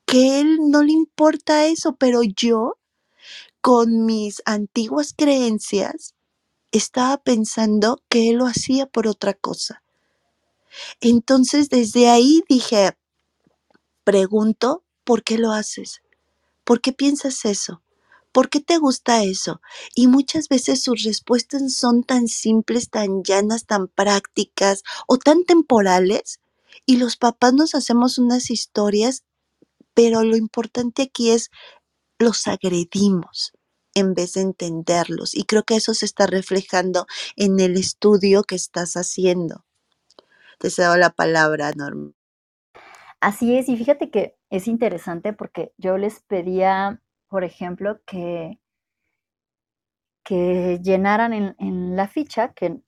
que él no le importa eso, pero yo, con mis antiguas creencias, estaba pensando que él lo hacía por otra cosa. Entonces desde ahí dije, pregunto, ¿por qué lo haces? ¿Por qué piensas eso? ¿Por qué te gusta eso? Y muchas veces sus respuestas son tan simples, tan llanas, tan prácticas o tan temporales. Y los papás nos hacemos unas historias, pero lo importante aquí es los agredimos en vez de entenderlos. Y creo que eso se está reflejando en el estudio que estás haciendo. Te cedo la palabra, Norma. Así es, y fíjate que es interesante porque yo les pedía, por ejemplo, que, que llenaran en, la ficha, que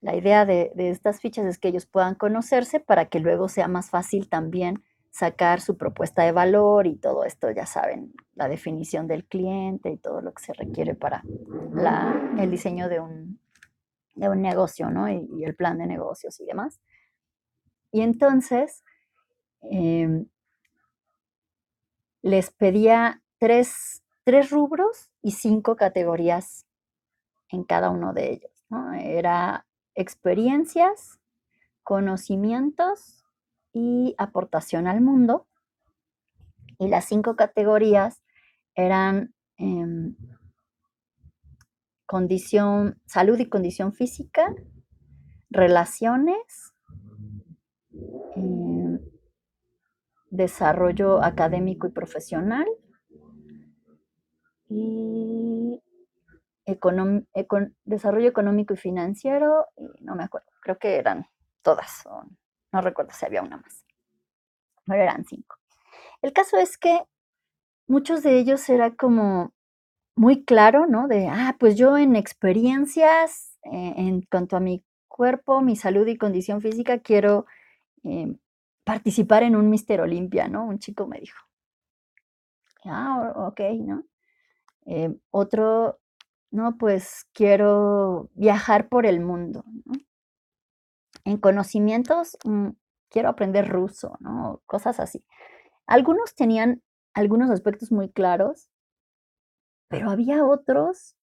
la idea de, estas fichas es que ellos puedan conocerse para que luego sea más fácil también sacar su propuesta de valor y todo esto, ya saben, la definición del cliente y todo lo que se requiere para la, el diseño de un, de un negocio, ¿no? Y, y el plan de negocios y demás. Y entonces, Em, les pedía tres, rubros y cinco categorías en cada uno de ellos. Era experiencias, conocimientos y aportación al mundo. Y las cinco categorías eran em, condición, salud y condición física, relaciones, em, desarrollo académico y profesional y desarrollo económico y financiero, y no me acuerdo, creo que eran todas, no recuerdo si había una más, pero eran cinco. El caso es que muchos de ellos era como muy claro, ¿no? De, ah, pues yo en experiencias, eh, en cuanto a mi cuerpo, mi salud y condición física, quiero em, participar en un Mister Olimpia, ¿no? Un chico me dijo. Ah, ok, ¿no? Eh, otro, no, pues quiero viajar por el mundo, ¿no? En conocimientos, mm, quiero aprender ruso, ¿no? Cosas así. Algunos tenían algunos aspectos muy claros, pero había otros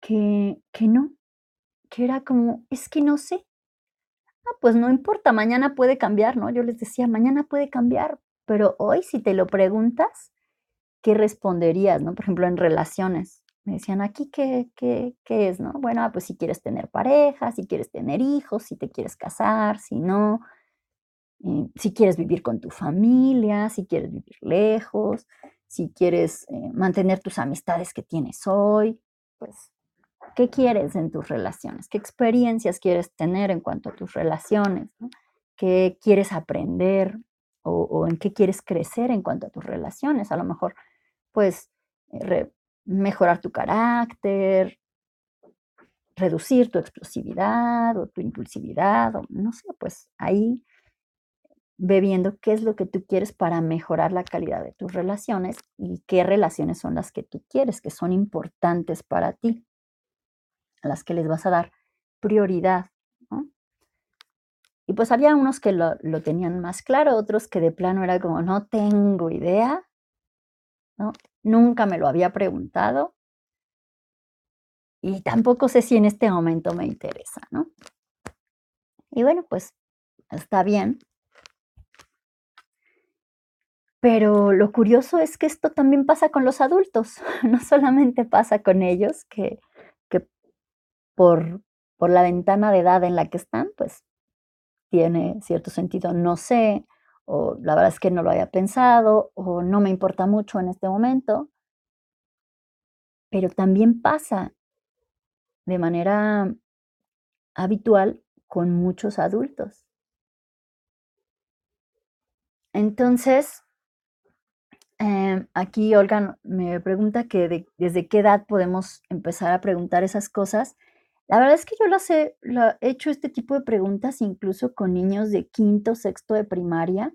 que, que no, que era como, es que no sé, Pues no importa, mañana puede cambiar, ¿no? Yo les decía, mañana puede cambiar, pero hoy si te lo preguntas, ¿qué responderías, no? Por ejemplo, en relaciones. Me decían, ¿aquí qué, qué, qué es, no? Bueno, ah, pues si quieres tener pareja, si quieres tener hijos, si te quieres casar, si no, eh, si quieres vivir con tu familia, si quieres vivir lejos, si quieres eh, mantener tus amistades que tienes hoy, pues ¿Qué quieres en tus relaciones? ¿Qué experiencias quieres tener en cuanto a tus relaciones? ¿Qué quieres aprender o, en qué quieres crecer en cuanto a tus relaciones? A lo mejor, pues, eh, mejorar tu carácter, reducir tu explosividad o tu impulsividad, o no sé, pues ahí ve viendo qué es lo que tú quieres para mejorar la calidad de tus relaciones y qué relaciones son las que tú quieres, que son importantes para ti a las que les vas a dar prioridad. Y pues había unos que lo, tenían más claro, otros que de plano era como, no tengo idea, ¿no? nunca me lo había preguntado y tampoco sé si en este momento me interesa, ¿no? Y bueno, pues está bien. Pero lo curioso es que esto también pasa con los adultos, no solamente pasa con ellos, que por por la ventana de edad en la que están, pues tiene cierto sentido, no sé, o la verdad es que no lo había pensado, o no me importa mucho en este momento. Pero también pasa de manera habitual con muchos adultos. Entonces, em, aquí Olga me pregunta que desde qué edad podemos empezar a preguntar esas cosas. La verdad es que yo las he, hecho este tipo de preguntas incluso con niños de quinto, sexto de primaria.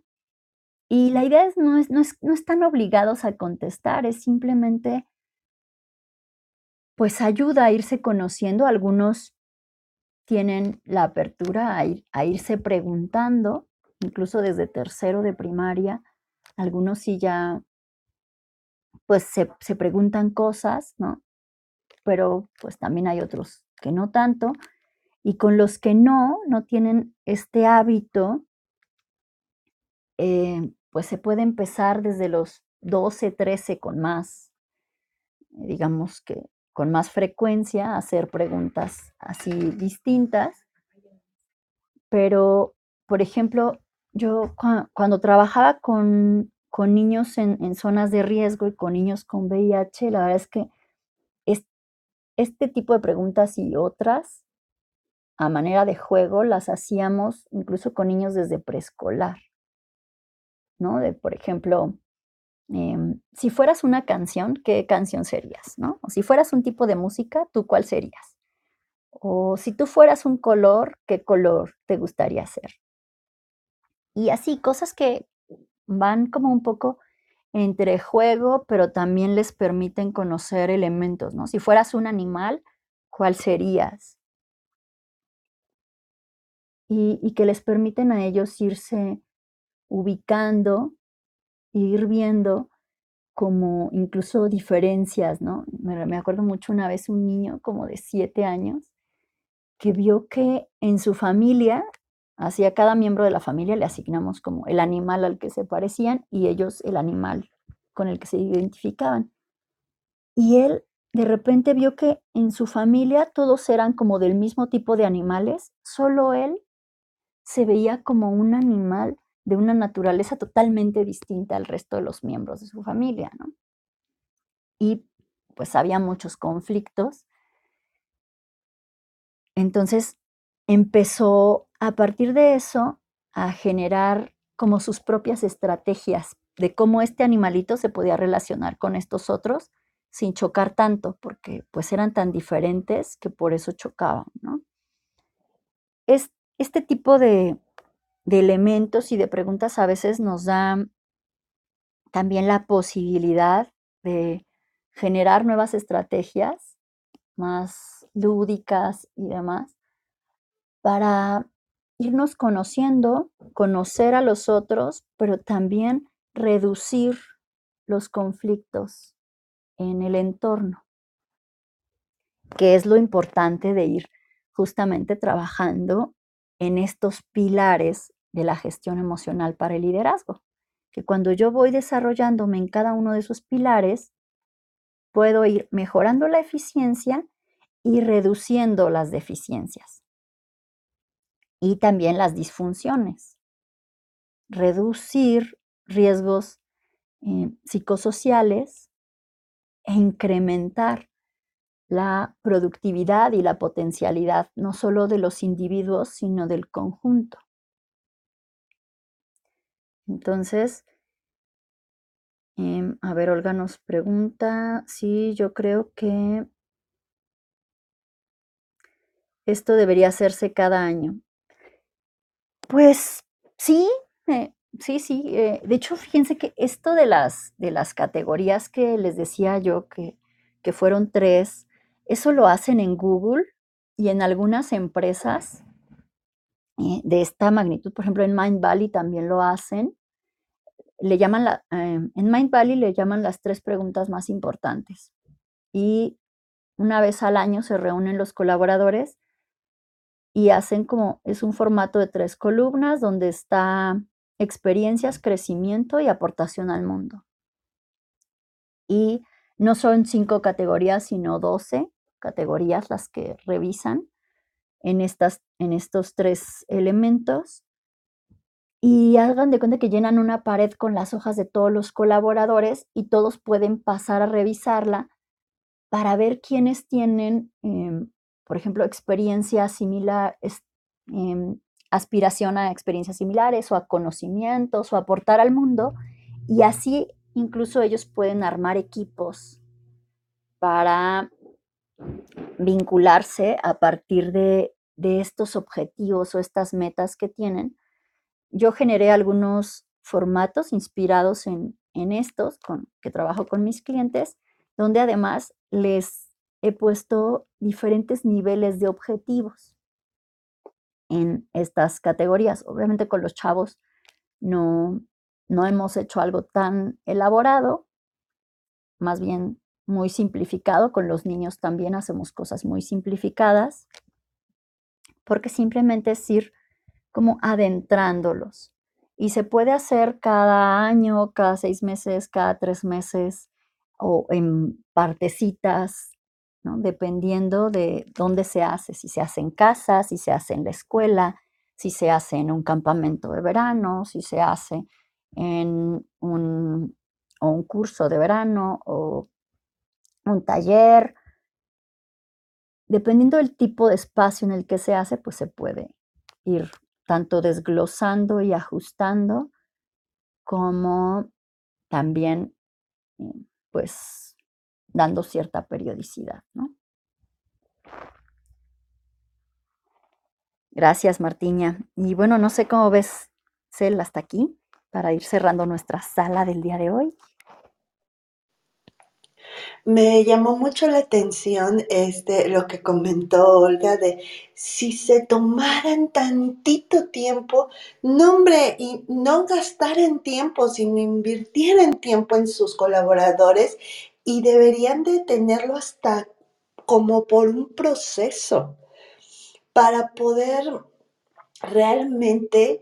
Y la idea es no, es, no, es, no están obligados a contestar, es simplemente, pues ayuda a irse conociendo. Algunos tienen la apertura a, a irse preguntando, incluso desde tercero de primaria. Algunos sí ya, pues se, se preguntan cosas, ¿no? Pero pues también hay otros que no tanto. Y con los que no, no tienen este hábito, eh, pues se puede empezar desde los 12, 13 con más, digamos que con más frecuencia, hacer preguntas así distintas. Pero, por ejemplo, yo cuando trabajaba con, niños en, en, zonas de riesgo y con niños con VIH, la verdad es que este tipo de preguntas y otras, a manera de juego, las hacíamos incluso con niños desde preescolar. ¿no? De, por ejemplo, em, si fueras una canción, ¿qué canción serías? ¿no? O si fueras un tipo de música, ¿tú cuál serías? O si tú fueras un color, ¿qué color te gustaría ser? Y así, cosas que van como un poco entre juego, pero también les permiten conocer elementos, ¿no? Si fueras un animal, ¿cuál serías? Y, que les permiten a ellos irse ubicando, ir viendo como incluso diferencias, ¿no? Me, acuerdo mucho una vez un niño como de siete años que vio que en su familia, hacia cada miembro de la familia le asignamos como el animal al que se parecían y ellos el animal con el que se identificaban. Y él de repente vio que en su familia todos eran como del mismo tipo de animales, solo él se veía como un animal de una naturaleza totalmente distinta al resto de los miembros de su familia, ¿no? Y pues había muchos conflictos. Entonces empezó a partir de eso a generar como sus propias estrategias de cómo este animalito se podía relacionar con estos otros sin chocar tanto, porque pues eran tan diferentes que por eso chocaban, ¿no? Es, este tipo de, de elementos y de preguntas a veces nos da también la posibilidad de generar nuevas estrategias más lúdicas y demás para irnos conociendo, conocer a los otros, pero también reducir los conflictos en el entorno, que es lo importante de ir justamente trabajando en estos pilares de la gestión emocional para el liderazgo, que cuando yo voy desarrollándome en cada uno de esos pilares, puedo ir mejorando la eficiencia y reduciendo las deficiencias y también las disfunciones. Reducir riesgos eh, psicosociales e incrementar la productividad y la potencialidad no solo de los individuos, sino del conjunto. Entonces, em, a ver, Olga nos pregunta, sí, yo creo que esto debería hacerse cada año. Pues sí, eh, sí, sí. Eh, de hecho, fíjense que esto de las, de las categorías que les decía yo, que, que fueron tres, eso lo hacen en Google y en algunas empresas eh, de esta magnitud, por ejemplo, en Mind Valley también lo hacen. Le llaman la, em, en Mind Valley le llaman las tres preguntas más importantes. Y una vez al año se reúnen los colaboradores y hacen como, es un formato de tres columnas donde está experiencias, crecimiento y aportación al mundo. Y no son cinco categorías, sino doce categorías las que revisan en, estas, en estos tres elementos y hagan de cuenta que llenan una pared con las hojas de todos los colaboradores y todos pueden pasar a revisarla para ver quiénes tienen, em, por ejemplo, experiencias similares, em, aspiración a experiencias similares o a conocimientos o aportar al mundo. Y así incluso ellos pueden armar equipos para vincularse a partir de, estos objetivos o estas metas que tienen. Yo generé algunos formatos inspirados en, estos, con, que trabajo con mis clientes, donde además les he puesto diferentes niveles de objetivos en estas categorías. Obviamente con los chavos no, no hemos hecho algo tan elaborado, más bien muy simplificado. Con los niños también hacemos cosas muy simplificadas, porque simplemente es ir como adentrándolos. Y se puede hacer cada año, cada seis meses, cada tres meses o en partecitas, dependiendo de dónde se hace, si se hace en casa, si se hace en la escuela, si se hace en un campamento de verano, si se hace en un, un curso de verano o un taller. Dependiendo del tipo de espacio en el que se hace, pues se puede ir tanto desglosando y ajustando como también eh, pues dando cierta periodicidad, ¿no? Gracias, Martiña. Y bueno, no sé cómo ves, Cel, hasta aquí, para ir cerrando nuestra sala del día de hoy. Me llamó mucho la atención este, lo que comentó Olga de si se tomaran tantito tiempo, no hombre, y no gastaran tiempo, sino invirtieran tiempo en sus colaboradores y deberían de tenerlo hasta como por un proceso para poder realmente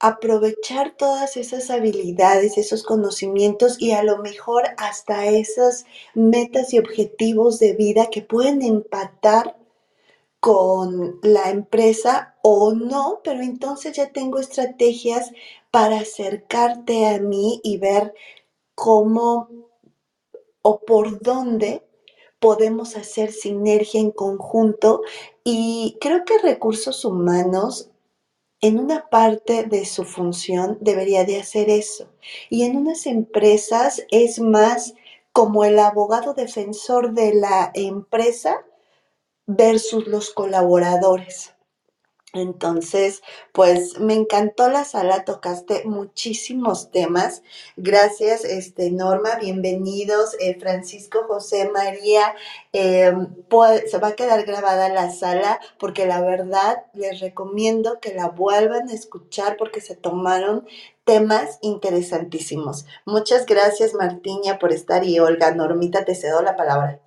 aprovechar todas esas habilidades, esos conocimientos y a lo mejor hasta esas metas y objetivos de vida que pueden empatar con la empresa o no, pero entonces ya tengo estrategias para acercarte a mí y ver cómo o por dónde podemos hacer sinergia en conjunto y creo que recursos humanos en una parte de su función debería de hacer eso. Y en unas empresas es más como el abogado defensor de la empresa versus los colaboradores. Entonces, pues me encantó la sala, tocaste muchísimos temas. Gracias, este, Norma, bienvenidos. Eh, Francisco, José, María, em, se va a quedar grabada la sala porque la verdad les recomiendo que la vuelvan a escuchar porque se tomaron temas interesantísimos. Muchas gracias, Martiña, por estar y Olga, Normita, te cedo la palabra.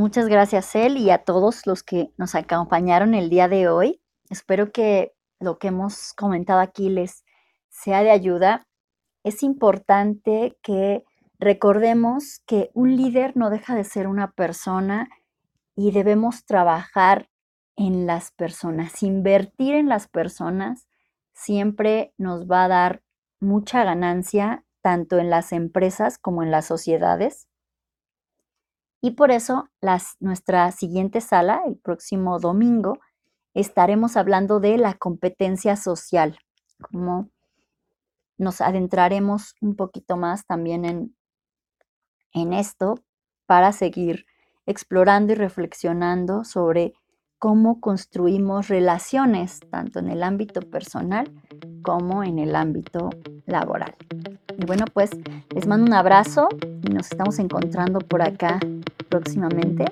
Muchas gracias, él y a todos los que nos acompañaron el día de hoy. Espero que lo que hemos comentado aquí les sea de ayuda. Es importante que recordemos que un líder no deja de ser una persona y debemos trabajar en las personas. Invertir en las personas siempre nos va a dar mucha ganancia, tanto en las empresas como en las sociedades. Y por eso nuestra siguiente sala, el próximo domingo, estaremos hablando de la competencia social, como nos adentraremos un poquito más también en, en esto para seguir explorando y reflexionando sobre cómo construimos relaciones, tanto en el ámbito personal como en el ámbito laboral. Y bueno, pues les mando un abrazo y nos estamos encontrando por acá próximamente.